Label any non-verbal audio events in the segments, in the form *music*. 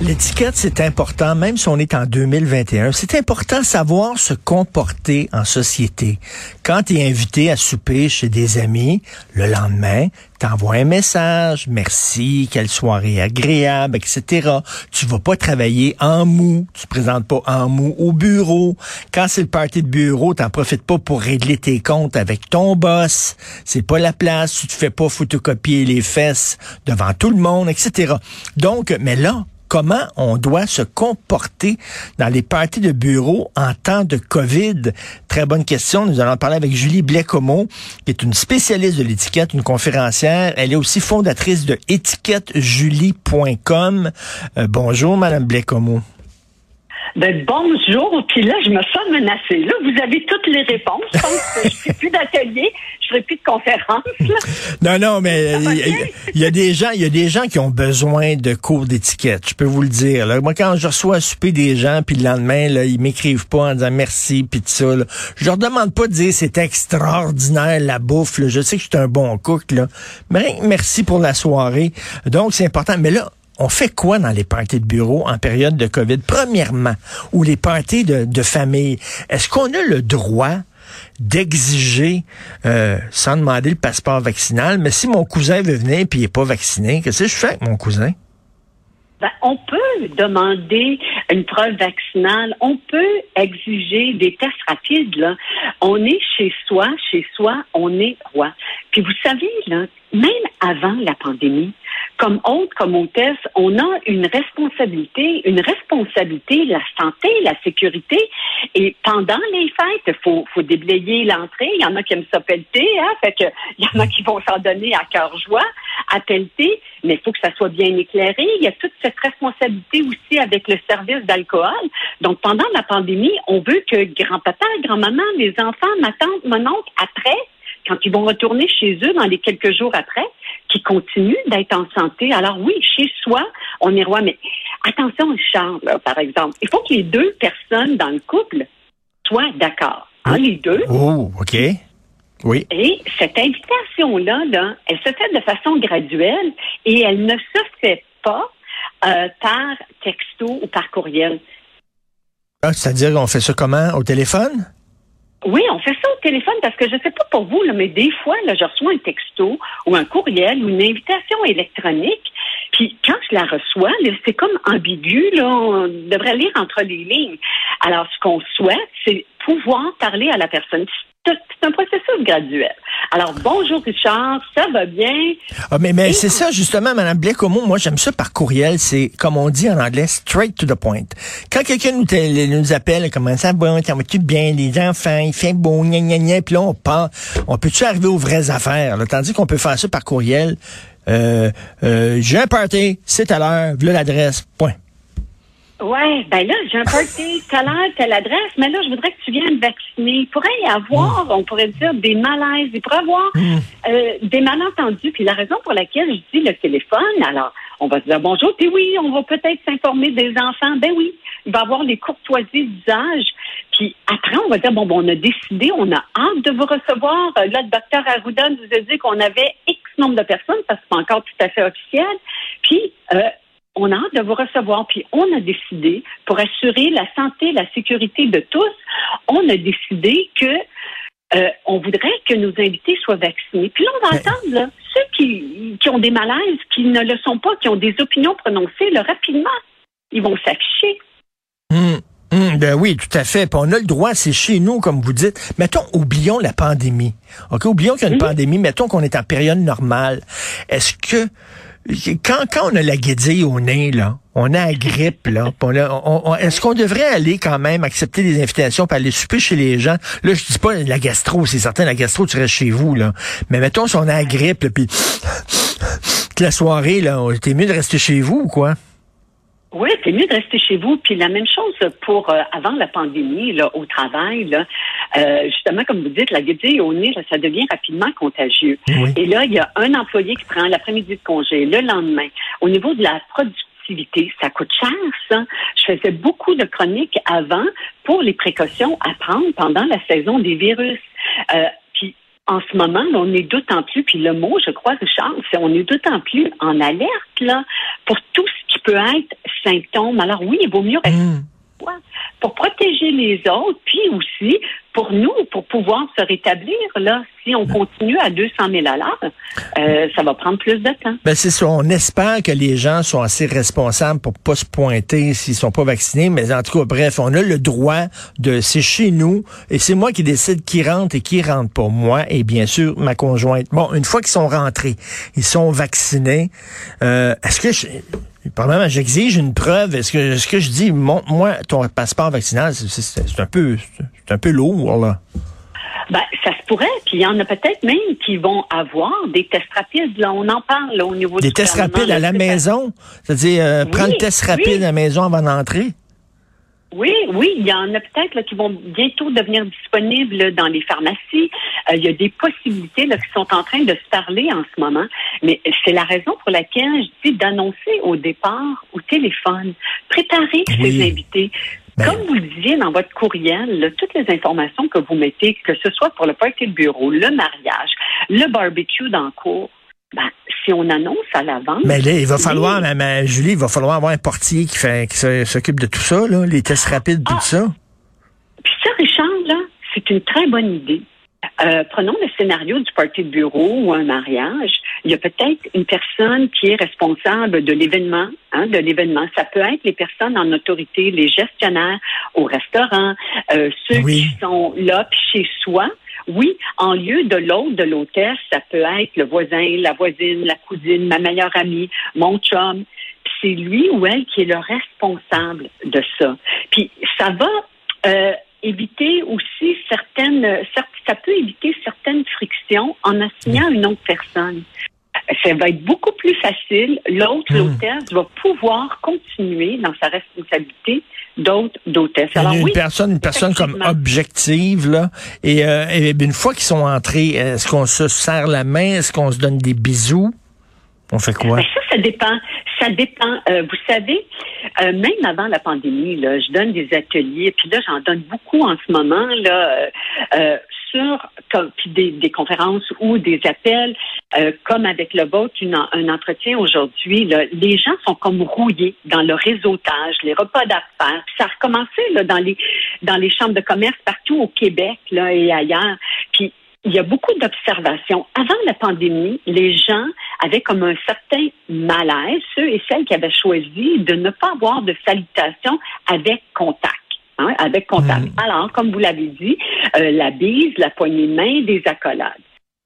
L'étiquette, c'est important, même si on est en 2021. C'est important savoir se comporter en société. Quand tu es invité à souper chez des amis, le lendemain, t'envoies un message, merci, quelle soirée agréable, etc. Tu vas pas travailler en mou, tu te présentes pas en mou au bureau. Quand c'est le party de bureau, t'en profites pas pour régler tes comptes avec ton boss. C'est pas la place, tu te fais pas photocopier les fesses devant tout le monde, etc. Donc, mais là, comment on doit se comporter dans les parties de bureau en temps de COVID? Très bonne question. Nous allons parler avec Julie Blecomo, qui est une spécialiste de l'étiquette, une conférencière. Elle est aussi fondatrice de étiquettejulie.com. Euh, bonjour, Madame Blecomo. Ben, bonjour. Puis là, je me sens menacée. Là, vous avez toutes les réponses. Je que je ferai plus d'atelier, je ferai plus de conférence. *laughs* Non, non, mais il y, a des gens, il y a des gens qui ont besoin de cours d'étiquette. Je peux vous le dire. Là. Moi, quand je reçois à souper des gens, puis le lendemain, là, ils m'écrivent pas en disant merci, puis tout ça. Là. Je leur demande pas de dire c'est extraordinaire la bouffe. Là. Je sais que je suis un bon cook, là. Mais merci pour la soirée. Donc, c'est important. Mais là, on fait quoi dans les parties de bureau en période de COVID? Premièrement, ou les parties de, famille, est-ce qu'on a le droit d'exiger, euh, sans demander le passeport vaccinal, mais si mon cousin veut venir et il n'est pas vacciné, qu'est-ce que je fais avec mon cousin? Ben, on peut demander une preuve vaccinale, on peut exiger des tests rapides. Là. On est chez soi, chez soi, on est roi. Puis vous savez, là, même avant la pandémie, comme hôte, comme hôtesse, on a une responsabilité, une responsabilité, la santé, la sécurité. Et pendant les fêtes, faut, faut déblayer l'entrée. Il y en a qui aiment ça pelleter, hein? Fait que, il y en a qui vont s'en donner à cœur joie, à pelleter. Mais il faut que ça soit bien éclairé. Il y a toute cette responsabilité aussi avec le service d'alcool. Donc, pendant la pandémie, on veut que grand-papa, grand-maman, les enfants, ma tante, mon oncle, après, quand ils vont retourner chez eux dans les quelques jours après, qui continuent d'être en santé. Alors oui, chez soi, on est roi, mais attention, Charles, par exemple, il faut que les deux personnes dans le couple soient d'accord. Hein, les deux. Oh, OK. Oui. Et cette invitation-là, là, elle se fait de façon graduelle et elle ne se fait pas euh, par texto ou par courriel. Ah, c'est-à-dire qu'on fait ça comment? Au téléphone? Oui, on fait ça au téléphone parce que je ne sais pas pour vous, là, mais des fois, là, je reçois un texto ou un courriel ou une invitation électronique. Puis quand je la reçois, c'est comme ambigu, là, on devrait lire entre les lignes. Alors, ce qu'on souhaite, c'est pouvoir parler à la personne c'est un processus graduel. Alors, bonjour Richard, ça va bien? Ah, mais mais c'est ça, justement, Mme Blécomo, moi j'aime ça par courriel, c'est, comme on dit en anglais, straight to the point. Quand quelqu'un nous, nous appelle, comment ça va, ça va-tu bien, les enfants, il fait beau, gna gna gna, puis là on part, on peut-tu arriver aux vraies affaires, là, tandis qu'on peut faire ça par courriel, euh, euh, j'ai un party, c'est à l'heure, voilà l'adresse, point. Ouais, ben là, j'ai un party, *laughs* telle heure, telle adresse, mais là, je voudrais que tu viennes vacciner. Il pourrait y avoir, on pourrait dire, des malaises. Il pourrait y avoir hmm. euh, des malentendus. Puis la raison pour laquelle je dis le téléphone, alors, on va se dire bonjour, puis oui, on va peut-être s'informer des enfants. Ben oui, il va y avoir les courtoisies d'usage. Puis après, on va dire, bon, bon, on a décidé, on a hâte de vous recevoir. Euh, là, le docteur Arruda nous a dit qu'on avait X nombre de personnes, que c'est pas encore tout à fait officiel. Puis, euh, on a hâte de vous recevoir. Puis on a décidé, pour assurer la santé, la sécurité de tous, on a décidé que euh, on voudrait que nos invités soient vaccinés. Puis là, on va attendre ceux qui, qui, ont des malaises, qui ne le sont pas, qui ont des opinions prononcées, là, rapidement, ils vont s'afficher. Hum, hum, ben oui, tout à fait. Puis on a le droit, c'est chez nous, comme vous dites. Mettons, oublions la pandémie. OK, oublions qu'il y a une hum. pandémie. Mettons qu'on est en période normale. Est-ce que quand, quand on a la guédille au nez, là, on a la grippe, là, est-ce qu'on devrait aller quand même accepter des invitations pour aller souper chez les gens? Là, je dis pas la gastro, c'est certain, la gastro, tu restes chez vous, là. Mais mettons, si on a la grippe, puis la soirée, là, t'es mieux de rester chez vous ou quoi? Oui, c'est mieux de rester chez vous. Puis la même chose pour euh, avant la pandémie, là, au travail, là, euh, justement, comme vous dites, la guédille au nez, ça devient rapidement contagieux. Et là, il y a un employé qui prend l'après-midi de congé, le lendemain. Au niveau de la production. Ça coûte cher, ça. Je faisais beaucoup de chroniques avant pour les précautions à prendre pendant la saison des virus. Euh, en ce moment, on est d'autant plus, puis le mot, je crois, Richard, c'est on est d'autant plus en alerte là pour tout ce qui peut être symptôme. Alors oui, il vaut mieux rester Pour protéger les autres, puis aussi pour nous, pour pouvoir se rétablir. Là, si on continue à 200 000 à l'heure, euh, ça va prendre plus de temps. Ben c'est ça. On espère que les gens sont assez responsables pour pas se pointer s'ils sont pas vaccinés. Mais en tout cas, bref, on a le droit de. C'est chez nous et c'est moi qui décide qui rentre et qui rentre pas. Moi et bien sûr ma conjointe. Bon, une fois qu'ils sont rentrés, ils sont vaccinés. Euh, est-ce que je, Premièrement, j'exige une preuve. Est-ce que, est-ce que je dis, montre-moi ton passeport vaccinal? C'est, un peu, c'est un peu lourd, là. Ben, ça se pourrait, puis il y en a peut-être même qui vont avoir des tests rapides. Là, on en parle là, au niveau Des du tests rapides à la maison? C'est-à-dire, euh, Oui, prends le test rapide oui. à la maison avant d'entrer? Oui, oui, il y en a peut-être qui vont bientôt devenir disponibles là, dans les pharmacies. Euh, il y a des possibilités là, qui sont en train de se parler en ce moment. Mais c'est la raison pour laquelle je dis d'annoncer au départ au téléphone. Préparez Oui. ces invités. Ben- Comme vous le disiez dans votre courriel, là, toutes les informations que vous mettez, que ce soit pour le party de bureau, le mariage, le barbecue dans le cours, ben, si on annonce à l'avance. Mais là, il va oui. falloir, ma, ma- Julie, il va falloir avoir un portier qui fait, qui s'occupe de tout ça, là, les tests rapides, Ah. tout ça. Puis ça, Richard, là, c'est une très bonne idée. Euh, prenons le scénario du party de bureau ou un mariage. Il y a peut-être une personne qui est responsable de l'événement, hein, de l'événement. Ça peut être les personnes en autorité, les gestionnaires au restaurant, euh, ceux Oui. qui sont là puis chez soi. Oui, en lieu de l'autre, de l'hôtesse, ça peut être le voisin, la voisine, la cousine, ma meilleure amie, mon chum. C'est lui ou elle qui est le responsable de ça. Puis ça va euh, éviter aussi certaines, cer- ça peut éviter certaines frictions en assignant une autre personne. Ça va être beaucoup plus facile. L'autre, Hmm. l'hôtesse, va pouvoir continuer dans sa responsabilité d'autres d'hôtesse. Une, Alors une oui, personne, une personne comme objective, là. Et, euh, et une fois qu'ils sont entrés, est-ce qu'on se serre la main? Est-ce qu'on se donne des bisous? On fait quoi? Ben, ça, ça dépend. Ça dépend. Euh, vous savez, euh, même avant la pandémie, là, je donne des ateliers, puis là, j'en donne beaucoup en ce moment, là, euh, comme, puis des, conférences ou des appels, euh, comme avec le vôtre, une un entretien aujourd'hui. Les gens sont comme rouillés dans le réseautage, les repas d'affaires. Ça a recommencé là, dans les dans les chambres de commerce partout au Québec là, et ailleurs. Puis il y a beaucoup d'observations. Avant la pandémie, les gens avaient comme un certain malaise, ceux et celles qui avaient choisi de ne pas avoir de salutation avec contact. Hein, avec contact. Mm. Alors, comme vous l'avez dit, euh, la bise, la poignée de main, des accolades.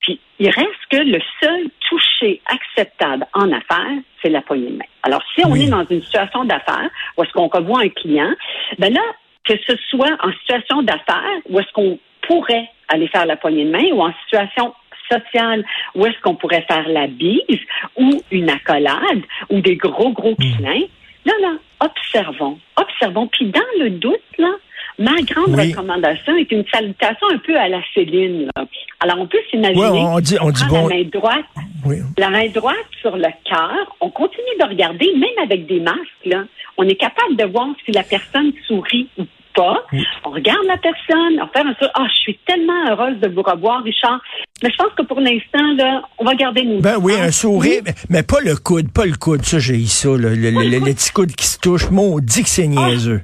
Puis, il reste que le seul toucher acceptable en affaires, c'est la poignée de main. Alors, si on Oui. est dans une situation d'affaires où est-ce qu'on revoit un client, ben là, que ce soit en situation d'affaires où est-ce qu'on pourrait aller faire la poignée de main ou en situation sociale où est-ce qu'on pourrait faire la bise ou une accolade ou des gros, gros câlins, là, là, observons, observons. Puis dans le doute, là, ma grande Oui. recommandation est une salutation un peu à la Céline. là. Alors, on peut s'imaginer Ouais, on dit- on dit prend bon- la main droite Oui. la main droite sur le cœur, on continue de regarder, même avec des masques, là, on est capable de voir si la personne sourit ou pas. On regarde la personne, on fait un sourire. Ah, je suis tellement heureuse de vous revoir, Richard. Mais je pense que pour l'instant, là, on va garder nos Ben oui, un distances. sourire, mais, mais pas le coude, pas le coude, ça j'ai eu ça, là, le, le, le- le petit coude qui se touche, maudit que c'est niaiseux.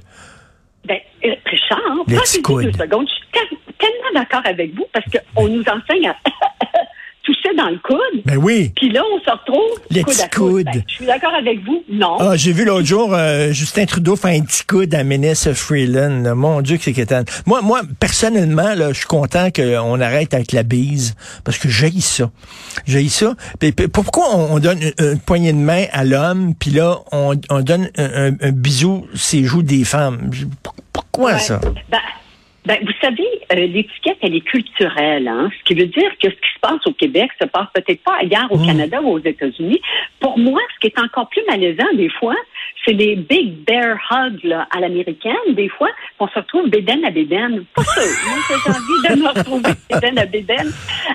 Ben, euh, Richard, Le petit deux secondes. Je suis tel- tellement d'accord avec vous parce qu'on nous enseigne à *laughs* toucher dans le coude. Ben oui. Puis là, on se retrouve Le coude à coude. coude. Ben, je suis d'accord avec vous. Non. Ah, j'ai vu l'autre jour euh, Justin Trudeau faire un petit coude à Ménès Freeland. Mon Dieu que c'est quétaine. Moi, moi, personnellement, là, je suis content qu'on arrête avec la bise parce que j'ai ça. J'ai ça. Puis, pourquoi on, on donne une, une poignée de main à l'homme, puis là, on, on donne un, un- un bisou ses joues des femmes? Pourquoi Ouais. ça? Ben, ben, vous savez, euh, l'étiquette, elle est culturelle. Hein? Ce qui veut dire que ce qui se passe au Québec se passe peut-être pas ailleurs au Mm. Canada ou aux États-Unis. Pour moi, ce qui est encore plus malaisant des fois, c'est les big bear hugs là, à l'américaine. Des fois, on se retrouve bédaine à bédaine. Pas sûr. Moi, j'ai envie de me retrouver *laughs* bédaine à bédaine.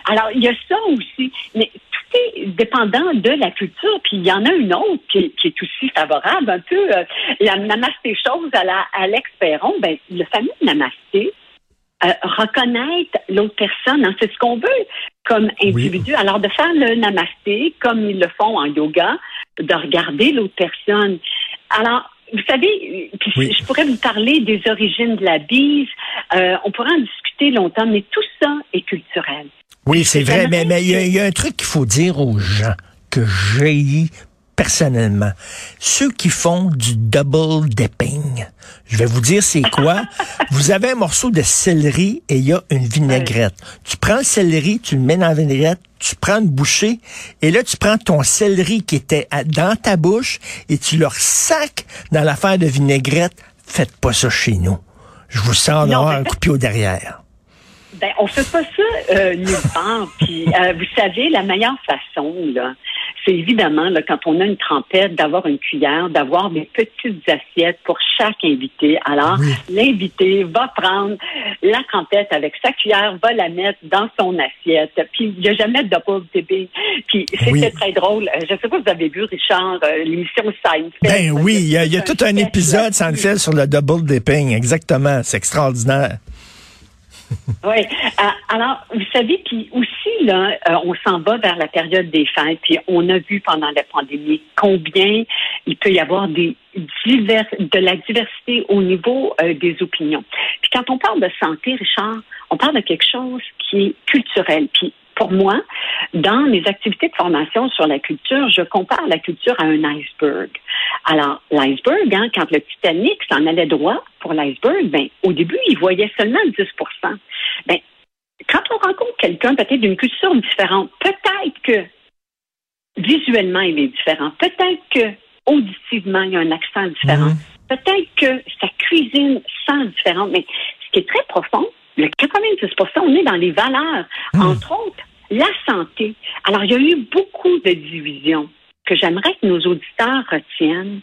Alors, il y a ça aussi. Mais namasté, dépendant de la culture, puis il y en a une autre qui, est aussi favorable, un peu euh, la namasté chose à la Alex Perron, ben, le fameux namasté, euh, reconnaître l'autre personne, hein, c'est ce qu'on veut comme individu. Alors de faire le namasté comme ils le font en yoga, de regarder l'autre personne. Alors vous savez, je pourrais vous parler des origines de la bise. Euh, on pourrait en discuter longtemps, mais tout ça est culturel. Oui, c'est vrai, mais il y, y, a un truc qu'il faut dire aux gens que j'ai personnellement. Ceux qui font du double dipping, je vais vous dire c'est quoi. *laughs* vous avez un morceau de céleri et il y a une vinaigrette. Tu prends le céleri, tu le mets dans la vinaigrette, tu prends une bouchée et là tu prends ton céleri qui était dans ta bouche et tu le sacs dans l'affaire de vinaigrette. Faites pas ça chez nous. Je vous sens d'avoir un coup de pied derrière. Ben, on fait pas ça euh, nulle part. *laughs* Puis, euh, vous savez, la meilleure façon, là, c'est évidemment, là, quand on a une trempette, d'avoir une cuillère, d'avoir des petites assiettes pour chaque invité. Alors, l'invité va prendre la trempette avec sa cuillère, va la mettre dans son assiette. Puis, il n'y a jamais de double dipping. Puis, c'était très drôle. Euh, je ne sais pas si vous avez vu, Richard, euh, l'émission Seinfeld. Ben oui, il y a, tout un épisode Seinfeld sur le double dipping. Exactement. C'est extraordinaire. *laughs* oui. Euh, alors, vous savez, puis aussi, là, euh, on s'en va vers la période des fêtes, puis on a vu pendant la pandémie combien il peut y avoir des divers, de la diversité au niveau euh, des opinions. Puis quand on parle de santé, Richard, on parle de quelque chose qui est culturel. Puis pour moi, dans mes activités de formation sur la culture, je compare la culture à un iceberg. Alors, l'iceberg, hein, quand le Titanic s'en allait droit pour l'iceberg, ben, au début, il voyait seulement 10% ben, quand on rencontre quelqu'un peut-être d'une culture différente, peut-être que visuellement il est différent, peut-être que auditivement il y a un accent différent, mhm. peut-être que sa cuisine sent différente, mais ce qui est très profond, le 90% on est dans les valeurs, mhm. entre autres la santé. Alors il y a eu beaucoup de divisions que j'aimerais que nos auditeurs retiennent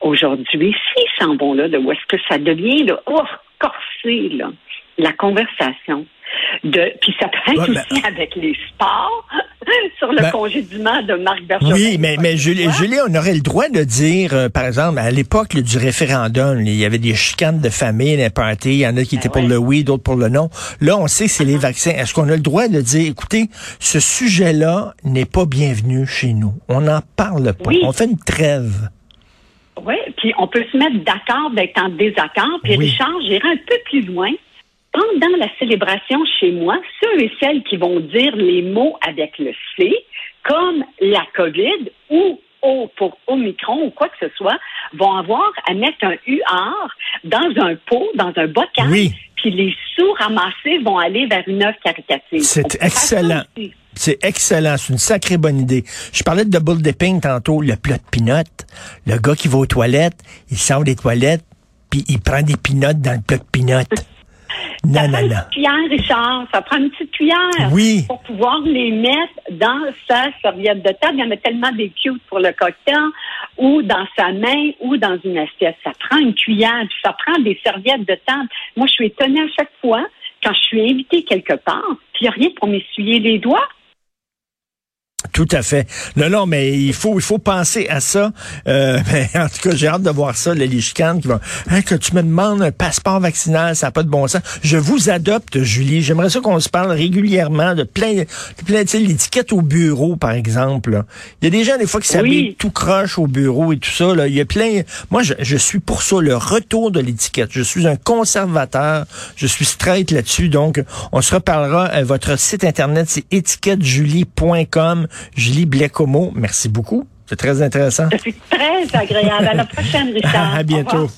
aujourd'hui, s'ils s'en vont là, de où est-ce que ça devient là, oh, corsé, là la conversation. De, puis ça peut être aussi avec les sports *laughs* sur le ben, congédiement de Marc Bergeron. Oui, mais, mais Julie, Julie, on aurait le droit de dire, euh, par exemple, à l'époque du référendum, il y avait des chicanes de famille, des parties, il y en a qui ben étaient pour le oui, d'autres pour le non. Là, on sait que c'est les uh-huh. vaccins. Est-ce qu'on a le droit de dire, écoutez, ce sujet-là n'est pas bienvenu chez nous? On n'en parle pas. On fait une trêve. Oui, puis on peut se mettre d'accord d'être en désaccord. Puis Richard, j'irai un peu plus loin pendant la célébration chez moi, ceux et celles qui vont dire les mots avec le C, comme la COVID ou O pour Omicron ou quoi que ce soit, vont avoir à mettre un UR dans un pot, dans un bocal, puis les sous ramassés vont aller vers une œuvre caritative. C'est excellent. C'est excellent, c'est une sacrée bonne idée. Je parlais de double dipping tantôt, le plat de pinot. Le gars qui va aux toilettes, il sort des toilettes, puis il prend des pinottes dans le plat de pinot. Ça prend une petite cuillère, Richard. Ça prend une petite cuillère. Oui. Pour pouvoir les mettre dans sa serviette de table. Il y en a tellement des cute pour le cocktail, ou dans sa main, ou dans une assiette. Ça prend une cuillère, puis ça prend des serviettes de table. Moi, je suis étonnée à chaque fois, quand je suis invitée quelque part, puis il n'y a rien pour m'essuyer les doigts. Tout à fait. Non, non, mais il faut, il faut penser à ça. Euh, *laughs* en tout cas, j'ai hâte de voir ça, les chicanes qui vont. Hein, que tu me demandes un passeport vaccinal, ça n'a pas de bon sens. Je vous adopte, Julie. J'aimerais ça qu'on se parle régulièrement de plein, de plein, tu sais, l'étiquette au bureau, par exemple. Il y a des gens des fois qui s'habillent tout croche au bureau et tout ça. Là. Il y a plein. Moi, je, je suis pour ça, le retour de l'étiquette. Je suis un conservateur. Je suis straight là-dessus. Donc, on se reparlera. Euh, votre site internet, c'est étiquettejulie.com. Julie Blecomo, merci beaucoup. C'est très intéressant. C'est très agréable. À la prochaine, Richard. *laughs* à bientôt.